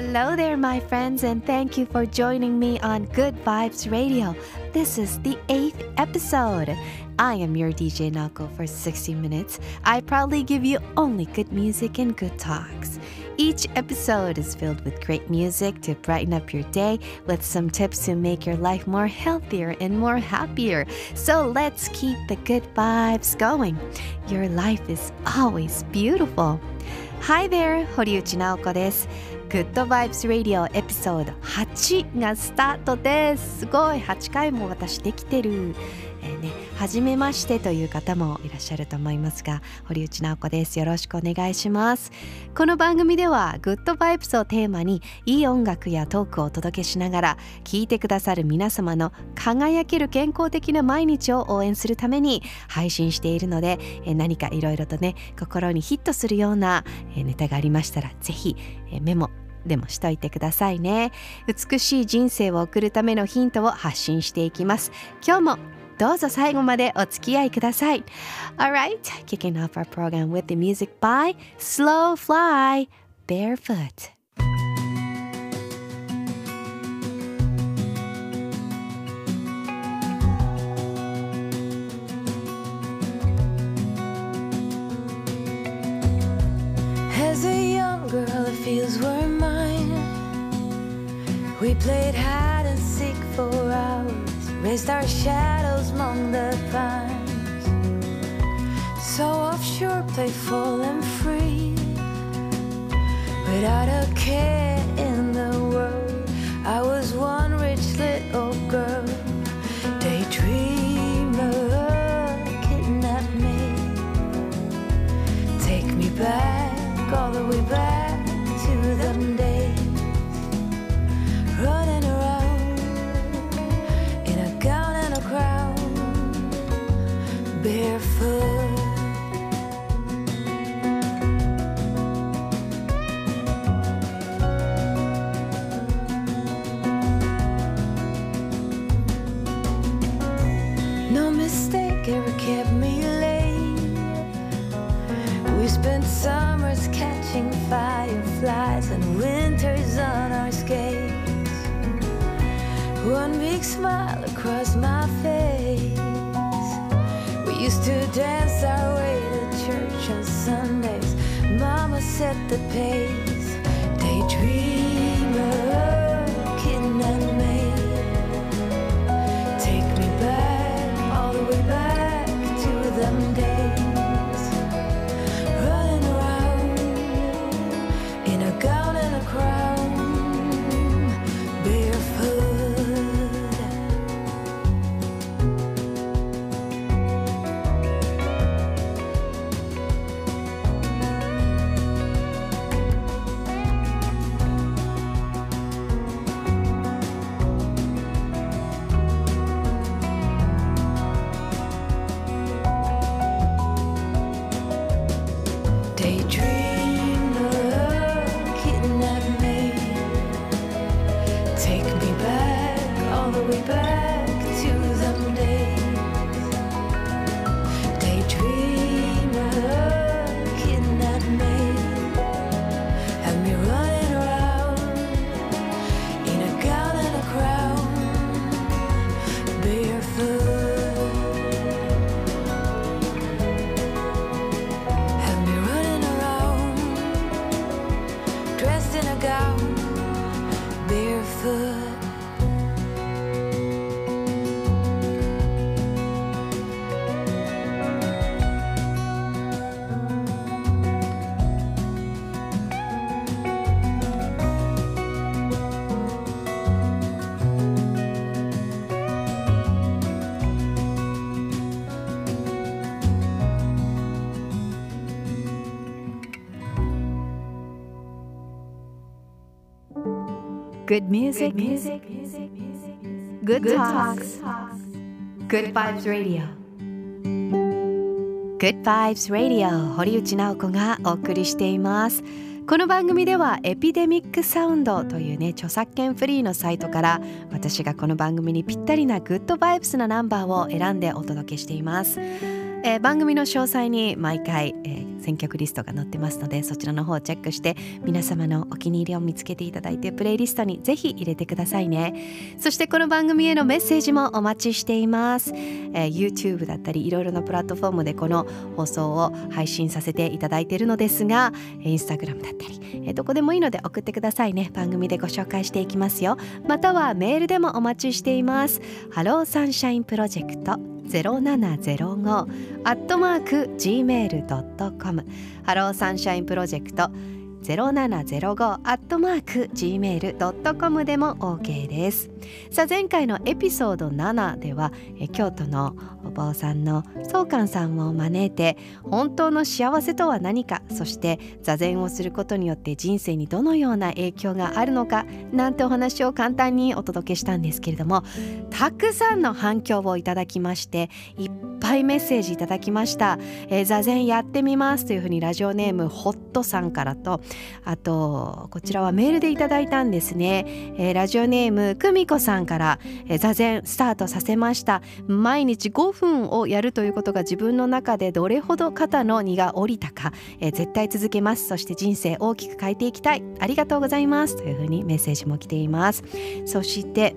Hello there, my friends, and thank you for joining me on Good Vibes Radio. This is the eighth episode. I am your DJ Nako for 60 minutes. I proudly give you only good music and good talks. Each episode is filled with great music to brighten up your day with some tips to make your life more healthier and more happier. So let's keep the good vibes going. Your life is always beautiful. Hi there, Horiuchi Naoko です。Good Vibes Radio エピソード8がスタートです。すごい8回も私できてる。えーね、初めましてという方もいらっしゃると思いますが堀内直子です。よろしくお願いします。この番組ではグッドバイブスをテーマにいい音楽やトークをお届けしながら聞いてくださる皆様の輝ける健康的な毎日を応援するために配信しているのでえー何かいろいろとね心にヒットするようなえーネタがありましたらぜひえーメモでもしといてくださいね。美しい人生を送るためのヒントを発信していきます。今日もどうぞ最後までお付き合いください Alright, kicking off our program with the music by Slow Fly Barefoot As a young girl, the fields were mine. We played hide and seek for raised our shadows among the pines. So offshore, playful and free, without a care set the pace. Good music, good talks, good vibes radio. Good Vibes Radio. 堀内直子がお送りしています。この番組ではエピデミックサウンドというね著作権フリーのサイトから私がこの番組にぴったりなグッドバイブスなナンバーを選んでお届けしていますえー、番組の詳細に毎回、えー、選曲リストが載ってますのでそちらの方をチェックして皆様のお気に入りを見つけていただいてプレイリストにぜひ入れてくださいね。そしてこの番組へのメッセージもお待ちしています、えー、YouTube だったりいろいろなプラットフォームでこの放送を配信させていただいているのですが Instagram だったり、えー、どこでもいいので送ってくださいね。番組でご紹介していきますよ。またはメールでもお待ちしています。ハローサンシャインプロジェクト。0705アットマーク gmail.com ハローサンシャインプロジェクト0705アットマーク gmail.com でも OK です。さあ前回のエピソード7ではえ京都のお坊さんの宗寛さんを招いて本当の幸せとは何かそして座禅をすることによって人生にどのような影響があるのかなんてお話を簡単にお届けしたんですけれどもたくさんの反響をいただきましていっぱいメッセージいただきました、えー、座禅やってみますというふうにラジオネームホットさんからとあとこちらはメールでいただいたんですね、えー、ラジオネーム久美子さんから、えー、座禅スタートさせました。毎日5分をやるということが自分の中でどれほど肩の荷が下りたか、えー、絶対続けます。そして人生大きく変えていきたい。ありがとうございます。というふうにメッセージも来ています。そして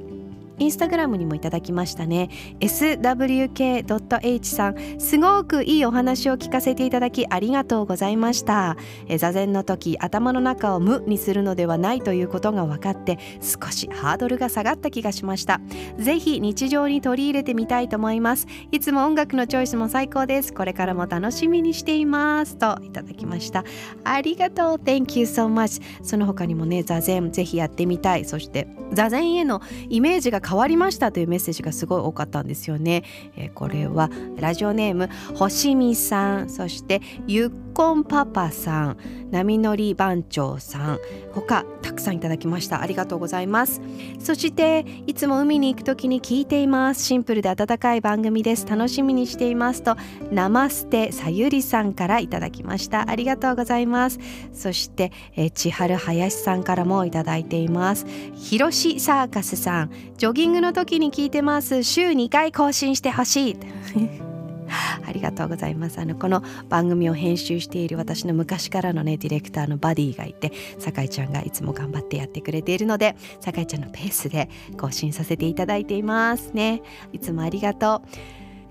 インスタグラムにもいただきましたね。Swk.h さん。すごくいいお話を聞かせていただきありがとうございました。え座禅の時頭の中を無にするのではないということが分かって少しハードルが下がった気がしました。ぜひ日常に取り入れてみたいと思います。いつも音楽のチョイスも最高です。これからも楽しみにしています。といただきました。ありがとう。Thank you so much その他にもね座禅ぜひやってみたい。そして座禅へのイメージが変わりましたというメッセージがすごい多かったんですよね。えー、これはラジオネーム星見さんそしてゆっこんパパさん波乗り番長さん他たくさんいただきました。ありがとうございます。そしていつも海に行く時に聞いています。シンプルで温かい番組です。楽しみにしていますとナマステさゆりさんからいただきました。ありがとうございます。そして、え、千春林さんからもいただいています。ひろしサーカスさんジョギングの時に聞いてます。週2回更新してほしい。ありがとうございます。あのこの番組を編集している私の昔からのねディレクターのバディがいて酒井ちゃんがいつも頑張ってやってくれているので酒井ちゃんのペースで更新させていただいていますね。いつもありがとう、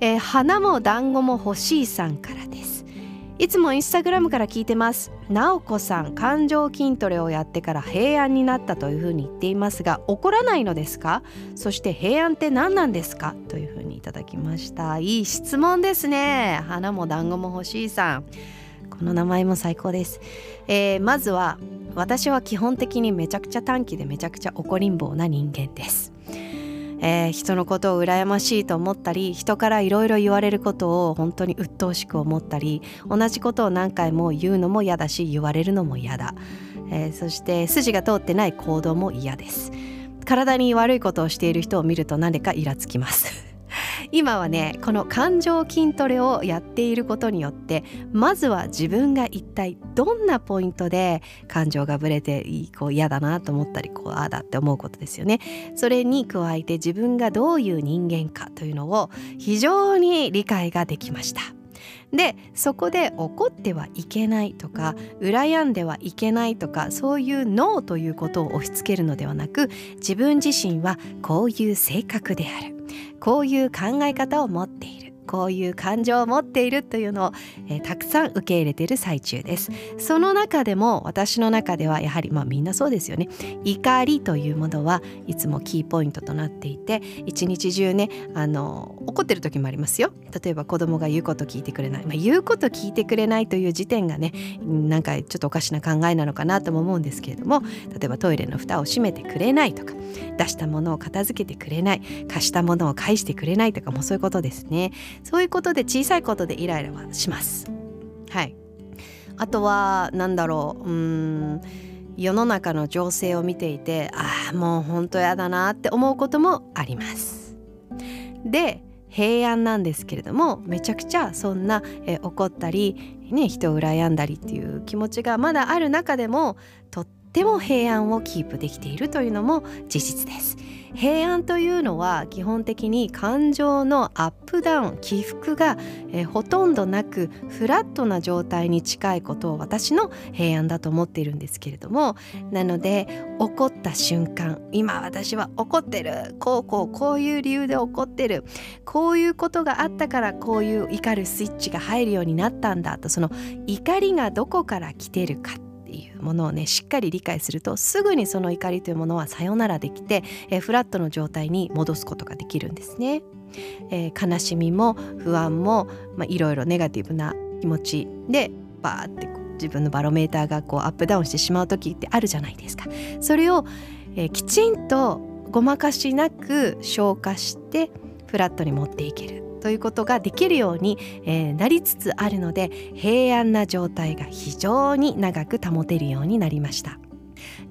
えー、花も団子も欲しいさんからです。いつもインスタグラムから聞いてます。なおこさん感情筋トレをやってから平安になったというふうに言っていますが怒らないのですか？そして平安って何なんですか？というふうにいただきました。いい質問ですね。花も団子も欲しいさん。この名前も最高です、えー、まずは私は基本的にめちゃくちゃ短気でめちゃくちゃ怒りん坊な人間です。えー、人のことを羨ましいと思ったり人からいろいろ言われることを本当に鬱陶しく思ったり同じことを何回も言うのも嫌だし言われるのも嫌だ、えー、そして筋が通ってない行動も嫌です。体に悪いことをしている人を見ると何でかイラつきます。今はねこの感情筋トレをやっていることによってまずは自分が一体どんなポイントで感情がぶれてこう嫌だなと思ったりこうああだって思うことですよね。それに加えて自分がどういう人間かというのを非常に理解ができました。でそこで怒ってはいけないとか羨んではいけないとかそういうノーということを押し付けるのではなく自分自身はこういう性格である。こういう考え方を持っている。こういう感情を持っているというのを、えー、たくさん受け入れている最中です。その中でも私の中ではやはりまあみんなそうですよね。怒りというものはいつもキーポイントとなっていて一日中ねあの怒ってる時もありますよ。例えば子供が言うこと聞いてくれない、まあ、言うこと聞いてくれないという時点がねなんかちょっとおかしな考えなのかなとも思うんですけれども例えばトイレの蓋を閉めてくれないとか出したものを片付けてくれない貸したものを返してくれないとかもそういうことですね。そういうことで小さいことでイライラはします。はい。あとは何だろう。うん。世の中の情勢を見ていてああもう本当やだなって思うこともあります。で平安なんですけれどもめちゃくちゃそんな、え怒ったり、ね、人を羨んだりっていう気持ちがまだある中でもとっても平安をキープできているというのも事実です。平安というのは基本的に感情のアップダウン起伏が、え、ほとんどなくフラットな状態に近いことを私の平安だと思っているんですけれどもなので怒った瞬間今私は怒ってるこうこうこういう理由で怒ってるこういうことがあったからこういう怒るスイッチが入るようになったんだとその怒りがどこから来てるかってものをねしっかり理解するとすぐにその怒りというものはさよならできて、えー、フラットの状態に戻すことができるんですね。えー、悲しみも不安も、まあ、いろいろネガティブな気持ちでバーって自分のバロメーターがこうアップダウンしてしまう時ってあるじゃないですか。それを、えー、きちんとごまかしなく消化してフラットに持っていけるということができるように、えー、なりつつあるので平安な状態が非常に長く保てるようになりました。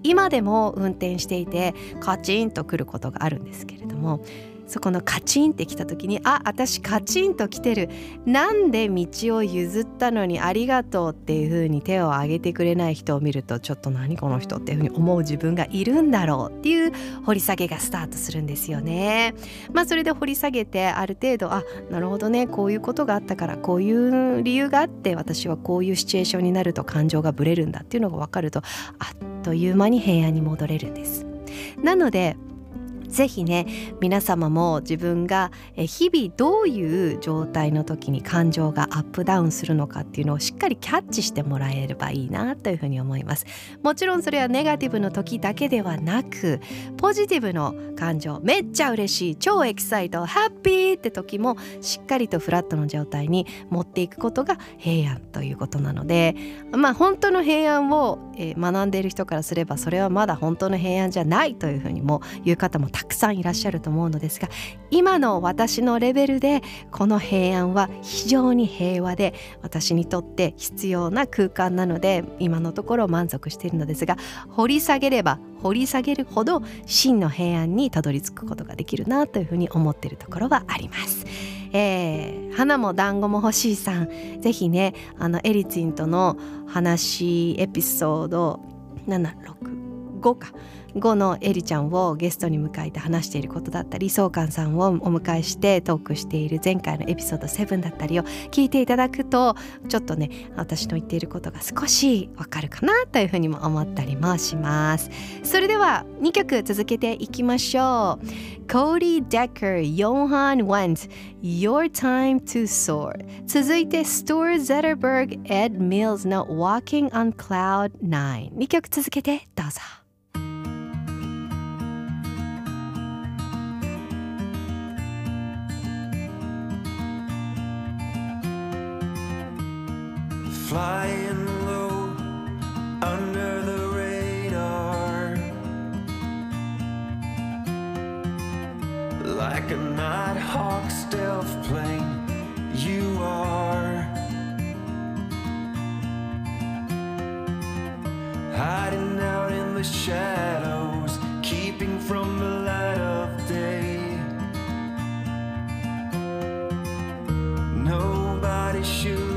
今でも運転していてカチンとくることがあるんですけれどもそこのカチンってきた時にあ私カチンと来てるなんで道を譲ったのにありがとうっていう風に手を挙げてくれない人を見るとちょっと何この人っていう風に思う自分がいるんだろうっていう掘り下げがスタートするんですよね。まあそれで掘り下げてある程度あなるほどねこういうことがあったからこういう理由があって私はこういうシチュエーションになると感情がぶれるんだっていうのが分かるとあっという間に平安に戻れるんです。なのでぜひね皆様も自分が日々どういう状態の時に感情がアップダウンするのかっていうのをしっかりキャッチしてもらえればいいなというふうに思います。もちろんそれはネガティブの時だけではなくポジティブの感情めっちゃ嬉しい超エキサイトハッピーって時もしっかりとフラットの状態に持っていくことが平安ということなのでまあ本当の平安を学んでいる人からすればそれはまだ本当の平安じゃないというふうにも言う方もたくさんいらっしゃると思うのですが今の私のレベルでこの平安は非常に平和で私にとって必要な空間なので今のところ満足しているのですが掘り下げれば掘り下げるほど真の平安にたどり着くことができるなというふうに思っているところはあります。えー、花も団子も欲しいさんぜひねあのエリツィンとの話エピソード765か5のエリちゃんをゲストに迎えて話していることだったり宗寛さんをお迎えしてトークしている前回のエピソード7だったりを聞いていただくとちょっとね私の言っていることが少しわかるかなというふうにも思ったりもします。それでは2曲続けていきましょう。Cody Decker Johan Wendt Your Time to Soar 続いて Stor Zetterberg Ed Mills の Walking on Cloud 9 2曲続けてどうぞ。Flying low under the radar. Like a nighthawk stealth plane you are. Hiding out in the shadows keeping from the light of day. Nobody should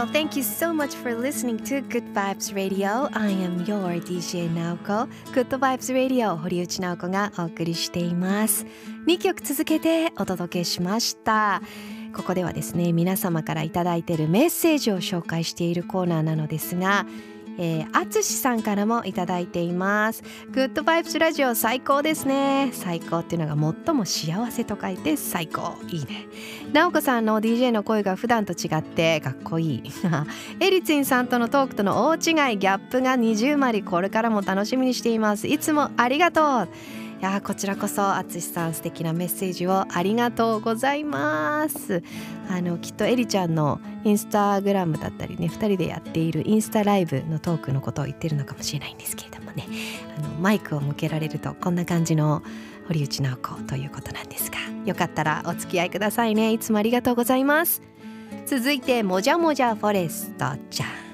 Well, thank you so much for listening to Good Vibes Radio. I am your DJ Naoko. Good Vibes Radio 堀内直子がお送りしています。2曲続けてお届けしました。ここではですね、皆様からいただいているメッセージを紹介しているコーナーなのですが、えー、あつしさんからもいただいています。グッドバイブスラジオ最高ですね。最高っていうのが最も幸せと書いて最高。いいね。なおこさんの DJ の声が普段と違ってかっこいい。エリツィンさんとのトークとの大違い、ギャップが二重まり、これからも楽しみにしています。いつもありがとう。いやこちらこそあつしさん素敵なメッセージをありがとうございます。あのきっとエリちゃんのインスタグラムだったりね2人でやっているインスタライブのトークのことを言ってるのかもしれないんですけれどもね。あのマイクを向けられるとこんな感じの堀内直子ということなんですが。よかったらお付き合いくださいね。いつもありがとうございます。続いてもじゃもじゃフォレストちゃん。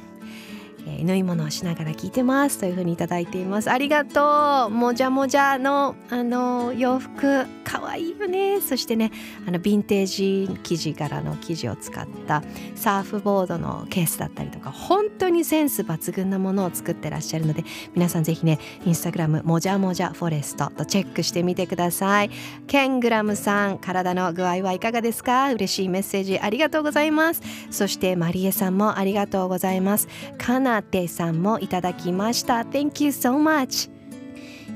え縫い物をしながら聞いてますというふうにいただいています。ありがとう。もじゃもじゃのあの洋服。かわいいよね。そしてねあのヴィンテージ生地柄の生地を使ったサーフボードのケースだったりとか本当にセンス抜群なものを作ってらっしゃるので皆さんぜひねインスタグラムもじゃもじゃフォレストとチェックしてみてください。ケングラムさん体の具合はいかがですか？嬉しいメッセージありがとうございます。そしてマリエさんもありがとうございます。かなてさんもいただきました Thank you so much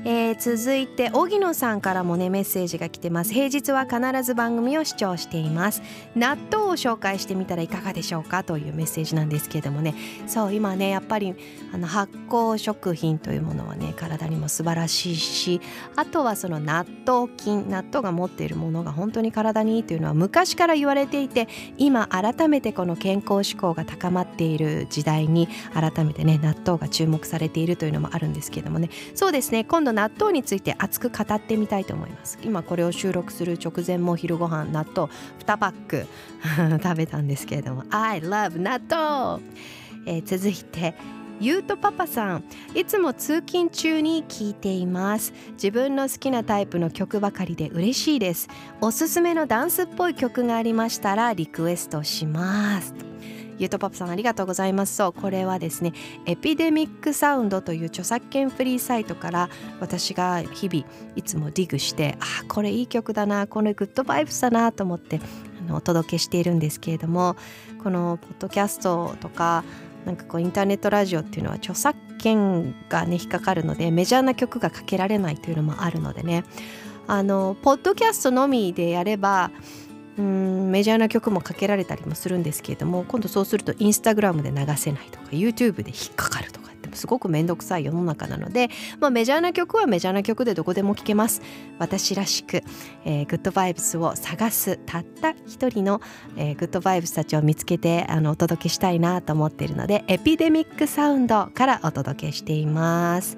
えー続いて荻野さんからもねメッセージが来てます。平日は必ず番組を視聴しています。納豆を紹介してみたらいかがでしょうかというメッセージなんですけれどもね。そう今ねやっぱりあの発酵食品というものはね体にも素晴らしいしあとはその納豆菌納豆が持っているものが本当に体にいいというのは昔から言われていて今改めてこの健康志向が高まっている時代に改めてね納豆が注目されているというのもあるんですけれどもね。そうですね今度納豆について熱く語ってみたいと思います。今これを収録する直前も昼ご飯納豆2パック 食べたんですけれども。I love 納豆、えー続いてゆうとパパさん。いつも通勤中に聞いています。自分の好きなタイプの曲ばかりで嬉しいです。おすすめのダンスっぽい曲がありましたらリクエストします。ゆとパパさんありがとうございます。そうこれはですねエピデミックサウンドという著作権フリーサイトから私が日々いつもディグしてあこれいい曲だなこれグッドバイブスだなと思ってあのお届けしているんですけれどもこのポッドキャストとかなんかこうインターネットラジオっていうのは著作権がね引っかかるのでメジャーな曲がかけられないというのもあるのでね。あのポッドキャストのみでやればうんメジャーな曲もかけられたりもするんですけれども今度そうするとインスタグラムで流せないとか YouTube で引っかかるとかってすごく面倒くさい世の中なので、まあ、メジャーな曲はメジャーな曲でどこでも聴けます。私らしく、えー、グッドバイブスを探すたった一人の、えー、グッドバイブスたちを見つけてあのお届けしたいなと思っているのでエピデミックサウンドからお届けしています。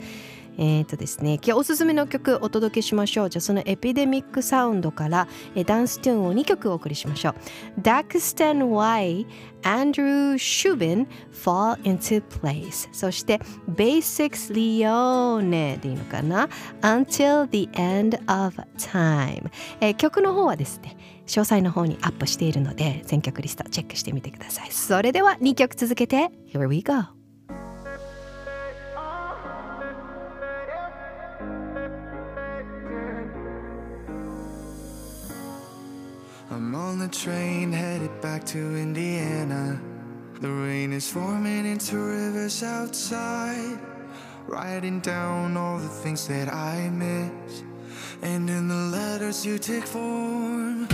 えーとですね、今日おすすめの曲お届けしましょう。じゃあそのエピデミックサウンドからえダンストゥーンを2曲お送りしましょう。Daxton Y Andrew Shubin Fall into Place そして Basics Leone でいいのかな？Until the End of Time、えー、曲の方はですね詳細の方にアップしているので全曲リストチェックしてみてください。それでは2曲続けて Here we go on the train headed back to Indiana. The rain is forming into rivers outside. Writing down all the things that I miss. And in the letters you take form.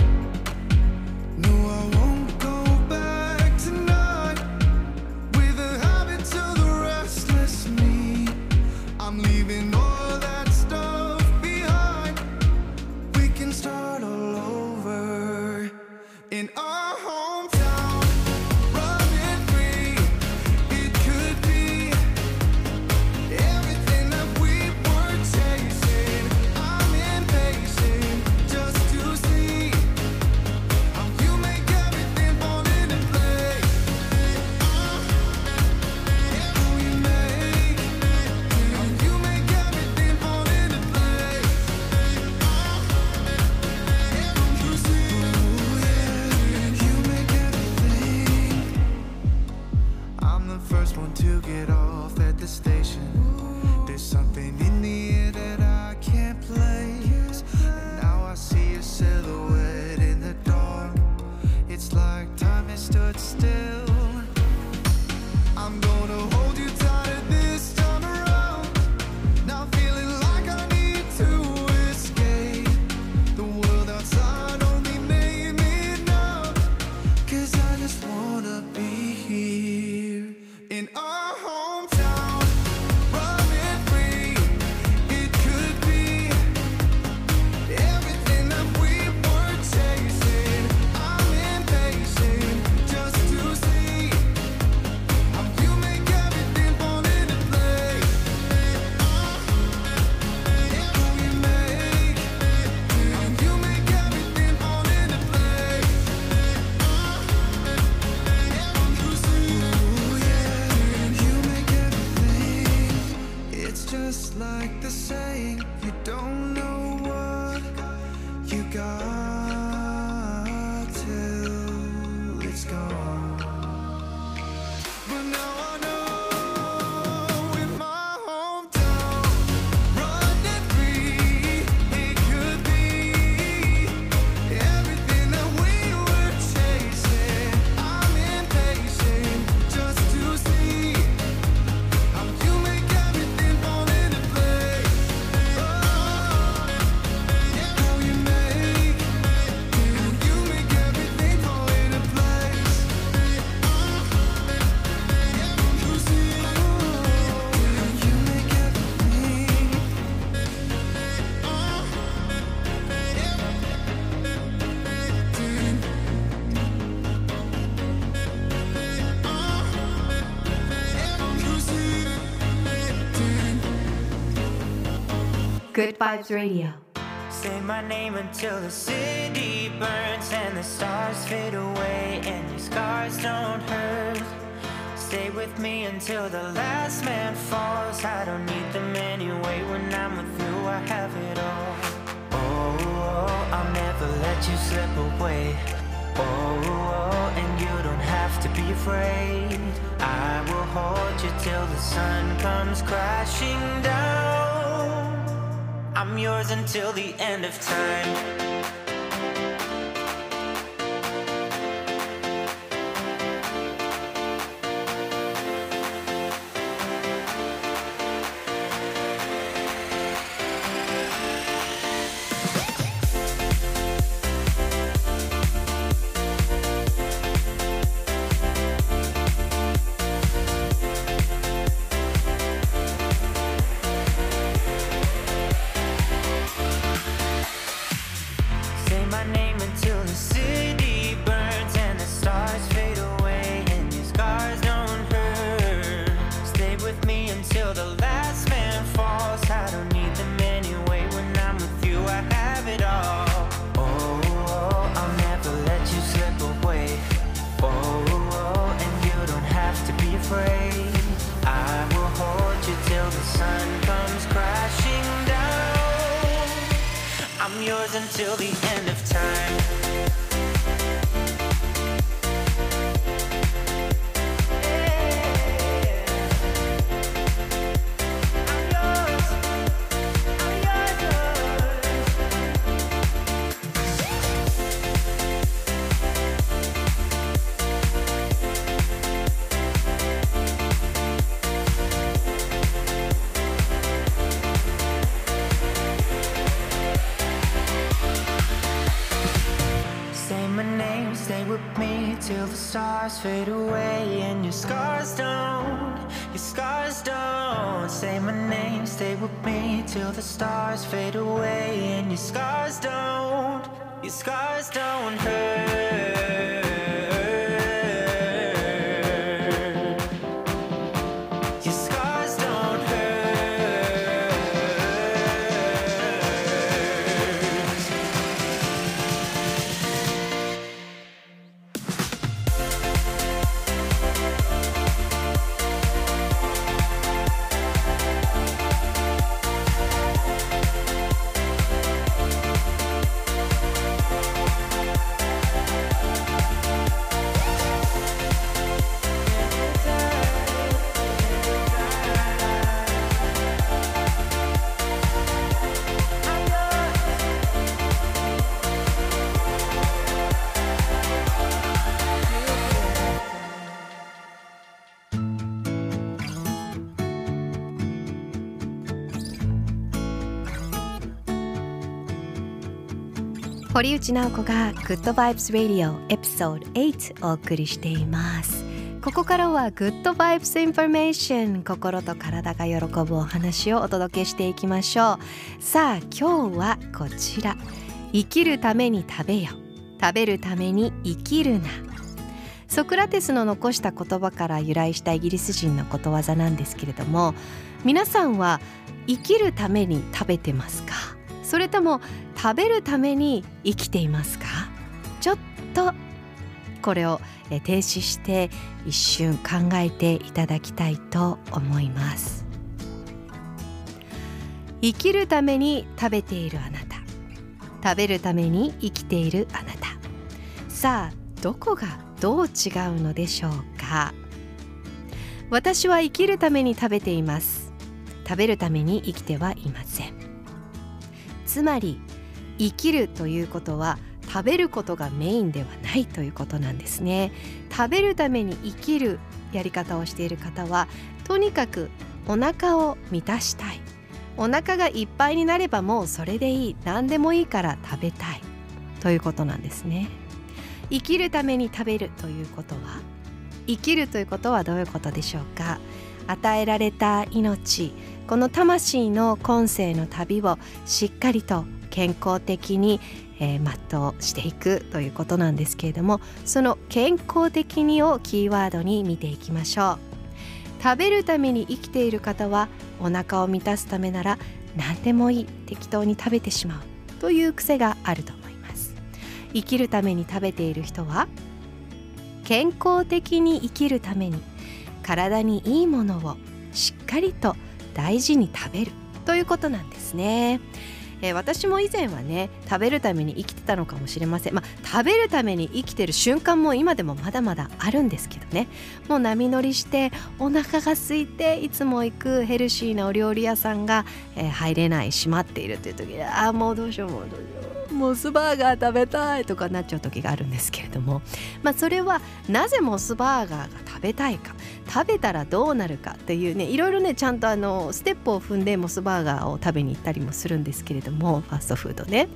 Good Vibes Radio Say my name until the city burns and the stars fade away and your scars don't hurt. Stay with me until the last man falls. I don't need them anyway. When I'm with you, I have it all. Oh, oh, I'll never let you slip away. Oh, oh, and you don't have to be afraid. I will hold you till the sun comes crashing down. I'm yours until the end of time. Fade away and your scars don't, your scars don't. Say my name, stay with me till the stars fade away and your scars don't, your scars don't hurt. 堀内直子が Good Vibes Radio エピソード8お送りしています。ここからは Good Vibes Information 心と体が喜ぶお話をお届けしていきましょう。さあ今日はこちら。生きるために食べよ。食べるために生きるな。ソクラテスの残した言葉から由来したイギリス人のことわざなんですけれども皆さんは生きるために食べてますか？それとも食べるために生きていますか？ちょっとこれをえー停止して一瞬考えていただきたいと思います。生きるために食べているあなた。食べるために生きているあなた。さあどこがどう違うのでしょうか？私は生きるために食べています。食べるために生きてはいません。つまり生きるということは食べることがメインではないということなんですね。食べるために生きるやり方をしている方はとにかくお腹を満たしたい。お腹がいっぱいになればもうそれでいい。何でもいいから食べたいということなんですね。生きるために食べるということは生きるということはどういうことでしょうか。与えられた命この魂の今世の旅をしっかりと健康的に、えー全うしていくということなんですけれどもその健康的にをキーワードに見ていきましょう食べるために生きている方はお腹を満たすためなら何でもいい適当に食べてしまうという癖があると思います生きるために食べている人は健康的に生きるために体にいいものをしっかりと大事に食べるということなんですね。えー私も以前はね食べるために生きてたのかもしれません。まあ食べるために生きてる瞬間も今でもまだまだあるんですけどね。もう波乗りしてお腹が空いていつも行くヘルシーなお料理屋さんが、えー入れない閉まっているという時ああもうどうしようもうどうしよう。モスバーガー食べたいとかなっちゃう時があるんですけれども。まあそれはなぜモスバーガーが食べたいか。食べたらどうなるかっていうねいろいろねちゃんとあのステップを踏んでモスバーガーを食べに行ったりもするんですけれども。ファーストフードね。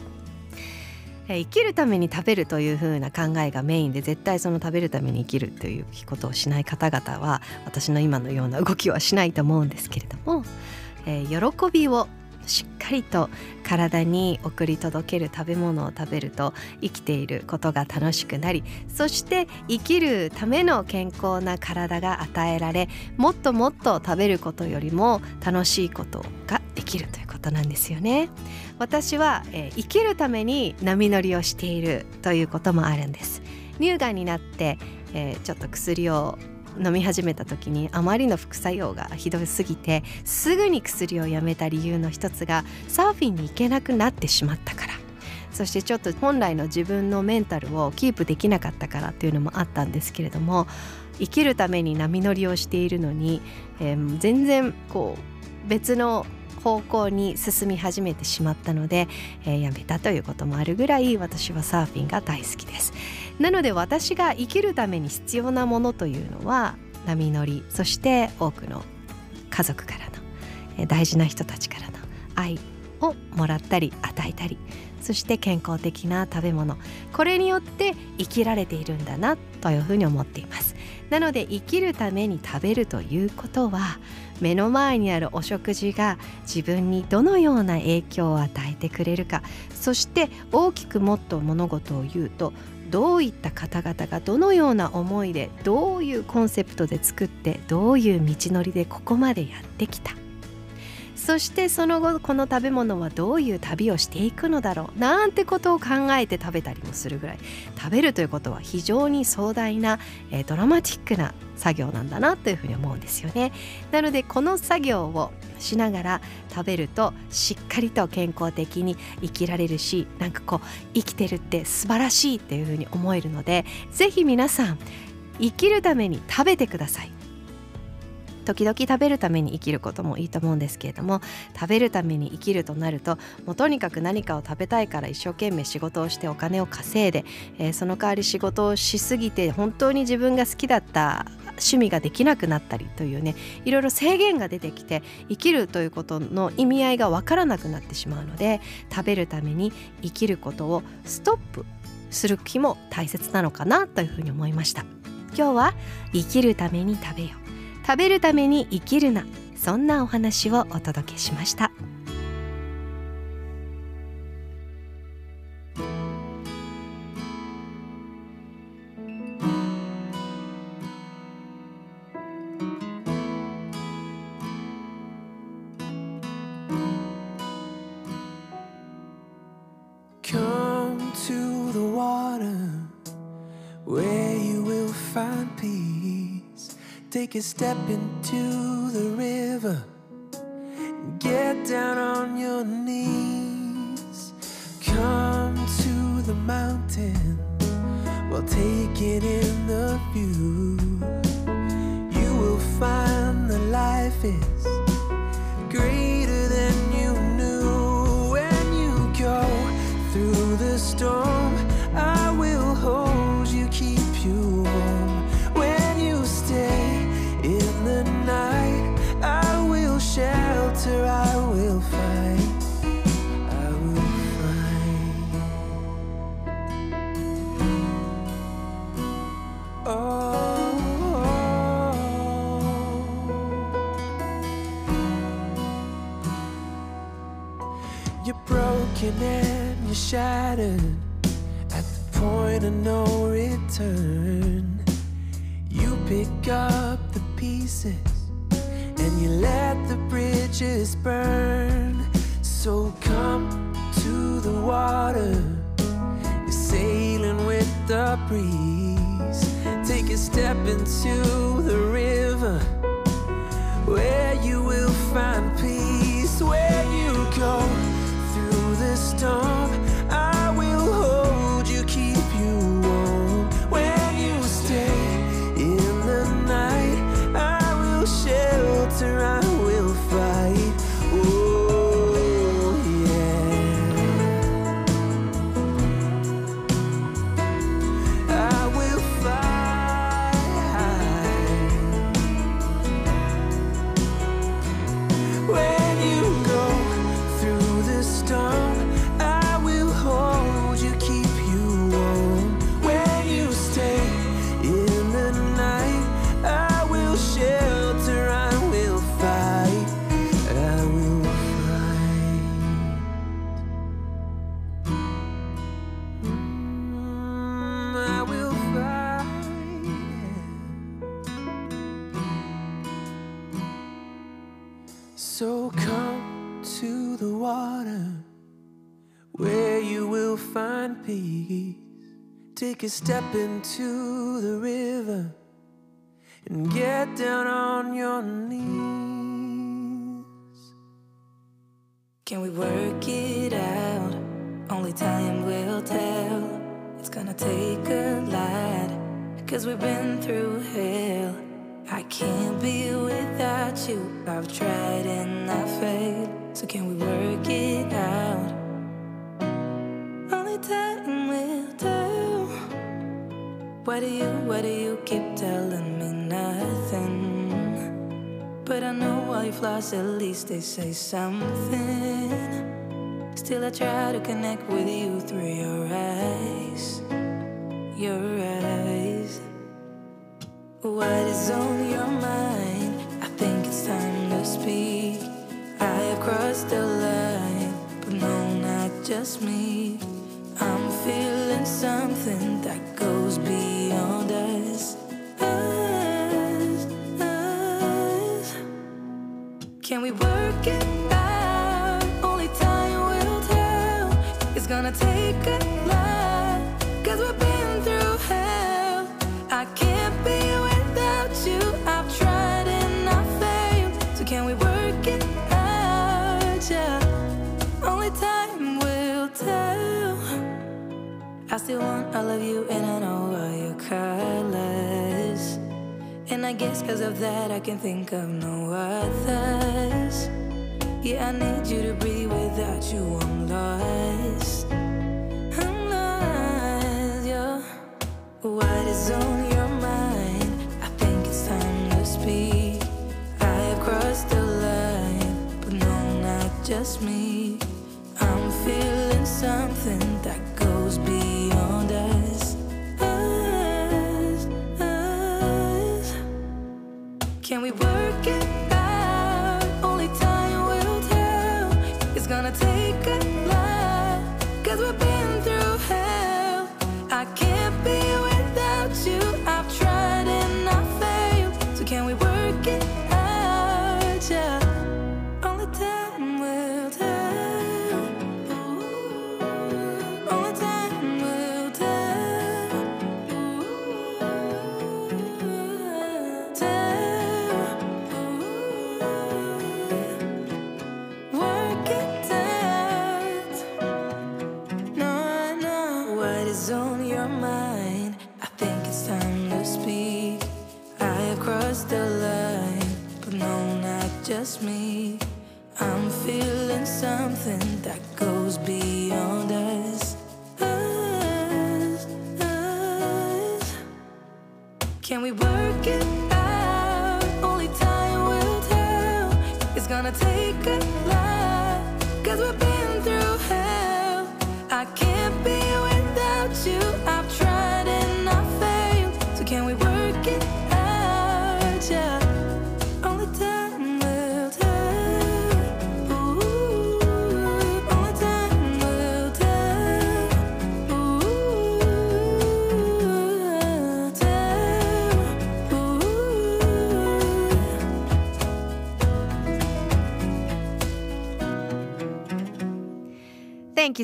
生きるために食べるという風な考えがメインで絶対その食べるために生きるということをしない方々は私の今のような動きはしないと思うんですけれども、えー喜びをしっかりと体に送り届ける食べ物を食べると生きていることが楽しくなりそして生きるための健康な体が与えられもっともっと食べることよりも楽しいことができるということなんですよね。私は、えー生きるために波乗りをしているということもあるんです。乳がんになって、えーちょっと薬を飲み始めた時にあまりの副作用がひどすぎてすぐに薬をやめた理由の一つがサーフィンに行けなくなってしまったから。そしてちょっと本来の自分のメンタルをキープできなかったからっていうのもあったんですけれども生きるために波乗りをしているのに、えー全然こう別の方向に進み始めてしまったので、えーやめたということもあるぐらい私はサーフィンが大好きです。なので私が生きるために必要なものというのは波乗りそして多くの家族からの大事な人たちからの愛をもらったり与えたりそして健康的な食べ物これによって生きられているんだなというふうに思っています。なので生きるために食べるということは目の前にあるお食事が自分にどのような影響を与えてくれるかそして大きくもっと物事を言うとどういった方々がどのような思いでどういうコンセプトで作ってどういう道のりでここまでやってきた。そしてその後この食べ物はどういう旅をしていくのだろうなんてことを考えて食べたりもするぐらい食べるということは非常に壮大な、えードラマチックな作業なんだなというふうに思うんですよね。なのでこの作業をしながら食べるとしっかりと健康的に生きられるしなんかこう生きてるって素晴らしいっていうふうに思えるのでぜひ皆さん生きるために食べてください。時々食べるために生きることもいいと思うんですけれども食べるために生きるとなるともうとにかく何かを食べたいから一生懸命仕事をしてお金を稼いで、えーその代わり仕事をしすぎて本当に自分が好きだった趣味ができなくなったりというねいろいろ制限が出てきて生きるということの意味合いがわからなくなってしまうので食べるために生きることをストップする気も大切なのかなというふうに思いました。今日は生きるために食べよ食べるために生きるな。そんなお話をお届けしました。Take a step into the river. Get down on your knees. Come to the mountain while taking in the view. You will find that life is return. You pick up the pieces and you let the bridges burn. So come to the water, you're sailing with the breeze. Take a step into the river where Take a step into the river and get down on your knees. Can we work it out? Only time will tell. It's gonna take a light. Cause we've been through hell. I can't be without you. I've tried and I failed. So can we work it out? Only time will tell. Why do you, why do you keep telling me nothing? But I know all your flaws, at least they say something. Still, I try to connect with you through your eyes. Your eyes. What is on your mind? I think it's time to speak. I have crossed the line, but no, not just me. I'm feeling something that goes I can't be without you. I've tried and I've failed. So can we work it out? Yeah. Only time will tell. I still want all of you and I know all your colors. And I guess cause of that I can think of no others. Yeah, I need you to breathe without you, I'm lost. Is on your mind? I think it's time to speak. I have crossed the line, but no, not just me.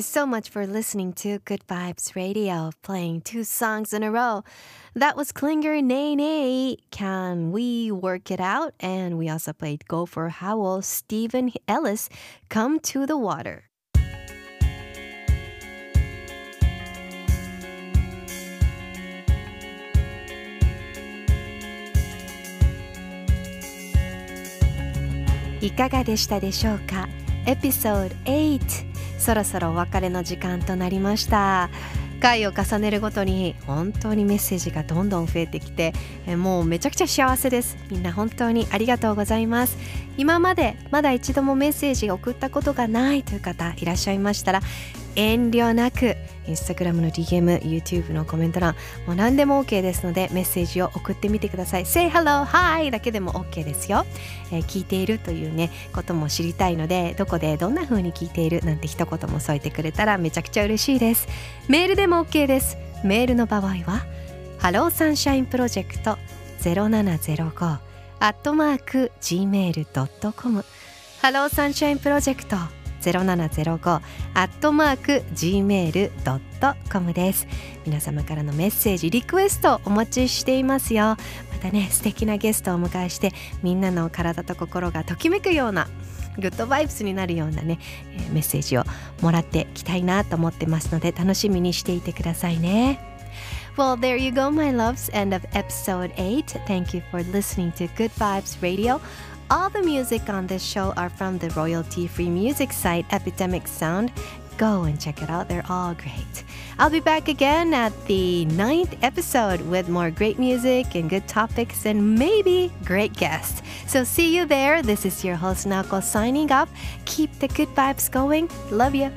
you so much for listening to Good Vibes Radio, playing two songs in a row. That was Klinger Nay Nay, Can We Work It Out? And we also played Go for Howl, Stephen Ellis, Come to the Water.いかがでしたでしょうかエピソード8 そろそろお別れの時間となりました。回を重ねるごとに本当にメッセージがどんどん増えてきてもうめちゃくちゃ幸せです。みんな本当にありがとうございます。今までまだ一度もメッセージを送ったことがないという方いらっしゃいましたら遠慮なくインスタグラムの DM、YouTube のコメント欄もう何でも OK ですのでメッセージを送ってみてください。Say hello, hi だけでも OK ですよ、えー聞いているというねことも知りたいのでどこでどんな風に聞いているなんて一言も添えてくれたらめちゃくちゃ嬉しいです。メールでも OK です。メールの場合はハローサンシャインプロジェクト0705アットマーク gmail.com ハローサンシャインプロジェクト。0705アットマーク gmail.com です。皆様からのメッセージリクエストお待ちしていますよ。またね素敵なゲストをお迎えしてみんなの体と心がときめくようなグッドバイブスになるようなね、えーメッセージをもらっていきたいなと思ってますので楽しみにしていてくださいね。Well, there you go, my loves. End of episode 8. Thank you for listening to Good Vibes Radio. All the music on this show are from the royalty free music site Epidemic Sound. Go and check it out, they're all great. I'll be back again at the ninth episode with more great music and good topics and maybe great guests. So see you there. This is your host, Nako, signing off. Keep the good vibes going. Love you.